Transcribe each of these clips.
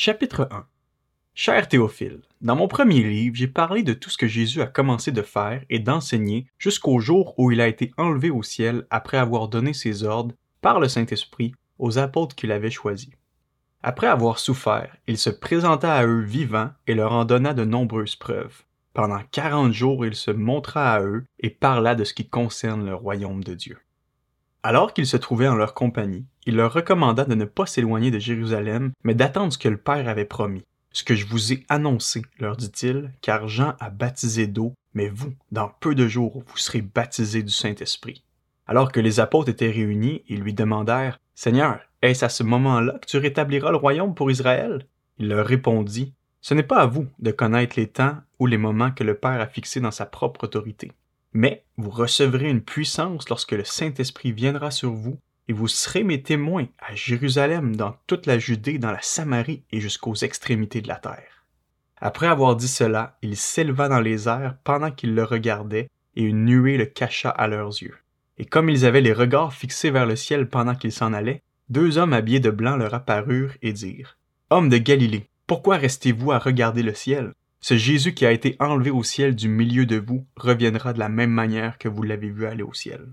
Chapitre 1 Cher Théophile, dans mon premier livre, j'ai parlé de tout ce que Jésus a commencé de faire et d'enseigner jusqu'au jour où il a été enlevé au ciel après avoir donné ses ordres, par le Saint-Esprit, aux apôtres qu'il avait choisis. Après avoir souffert, il se présenta à eux vivant et leur en donna de nombreuses preuves. Pendant quarante jours, il se montra à eux et parla de ce qui concerne le royaume de Dieu. Alors qu'ils se trouvaient en leur compagnie, il leur recommanda de ne pas s'éloigner de Jérusalem, mais d'attendre ce que le Père avait promis. Ce que je vous ai annoncé, leur dit-il, car Jean a baptisé d'eau, mais vous, dans peu de jours, vous serez baptisés du Saint-Esprit. Alors que les apôtres étaient réunis, ils lui demandèrent, Seigneur, est-ce à ce moment-là que tu rétabliras le royaume pour Israël? Il leur répondit, Ce n'est pas à vous de connaître les temps ou les moments que le Père a fixés dans sa propre autorité. Mais vous recevrez une puissance lorsque le Saint-Esprit viendra sur vous, et vous serez mes témoins à Jérusalem, dans toute la Judée, dans la Samarie et jusqu'aux extrémités de la terre. Après avoir dit cela, il s'éleva dans les airs pendant qu'ils le regardaient, et une nuée le cacha à leurs yeux. Et comme ils avaient les regards fixés vers le ciel pendant qu'ils s'en allaient, deux hommes habillés de blanc leur apparurent et dirent Hommes de Galilée, pourquoi restez-vous à regarder le ciel? Ce Jésus qui a été enlevé au ciel du milieu de vous reviendra de la même manière que vous l'avez vu aller au ciel.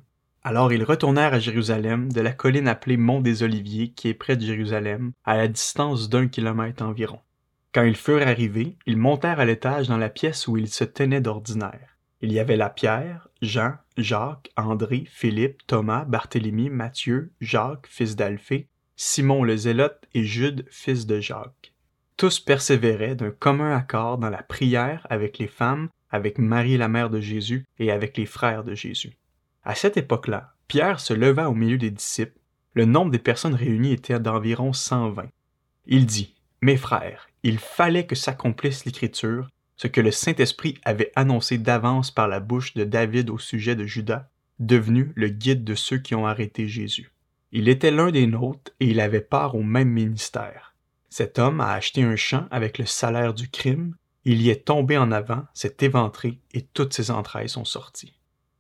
Alors ils retournèrent à Jérusalem, de la colline appelée Mont des Oliviers, qui est près de Jérusalem, à la distance d'un kilomètre environ. Quand ils furent arrivés, ils montèrent à l'étage dans la pièce où ils se tenaient d'ordinaire. Il y avait là Pierre, Jean, Jacques, André, Philippe, Thomas, Barthélemy, Matthieu, Jacques, fils d'Alphée, Simon le Zélote et Jude, fils de Jacques. Tous persévéraient d'un commun accord dans la prière avec les femmes, avec Marie la mère de Jésus et avec les frères de Jésus. À cette époque-là, Pierre se leva au milieu des disciples. Le nombre des personnes réunies était d'environ 120. Il dit, Mes frères, il fallait que s'accomplisse l'Écriture, ce que le Saint-Esprit avait annoncé d'avance par la bouche de David au sujet de Judas, devenu le guide de ceux qui ont arrêté Jésus. Il était l'un des nôtres et il avait part au même ministère. Cet homme a acheté un champ avec le salaire du crime, il y est tombé en avant, s'est éventré, et toutes ses entrailles sont sorties.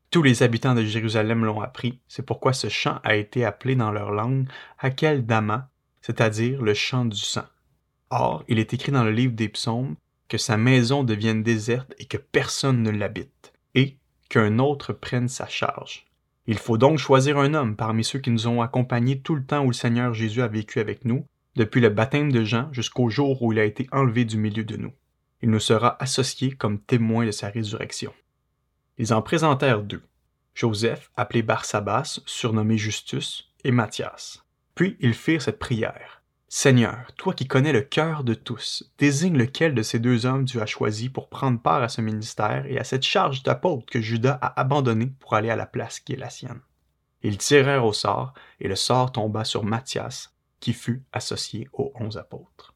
Tous les habitants de Jérusalem l'ont appris, c'est pourquoi ce champ a été appelé dans leur langue Hakel Dama, c'est-à-dire le champ du sang. Or, il est écrit dans le livre des psaumes que sa maison devienne déserte et que personne ne l'habite, et qu'un autre prenne sa charge. Il faut donc choisir un homme parmi ceux qui nous ont accompagnés tout le temps où le Seigneur Jésus a vécu avec nous, depuis le baptême de Jean jusqu'au jour où il a été enlevé du milieu de nous. Il nous sera associé comme témoin de sa résurrection. Ils en présentèrent deux, Joseph, appelé Barsabas, surnommé Justus, et Matthias. Puis ils firent cette prière. Seigneur, toi qui connais le cœur de tous, désigne lequel de ces deux hommes tu as choisi pour prendre part à ce ministère et à cette charge d'apôtre que Judas a abandonnée pour aller à la place qui est la sienne. Ils tirèrent au sort, et le sort tomba sur Matthias, qui fut associé aux onze apôtres.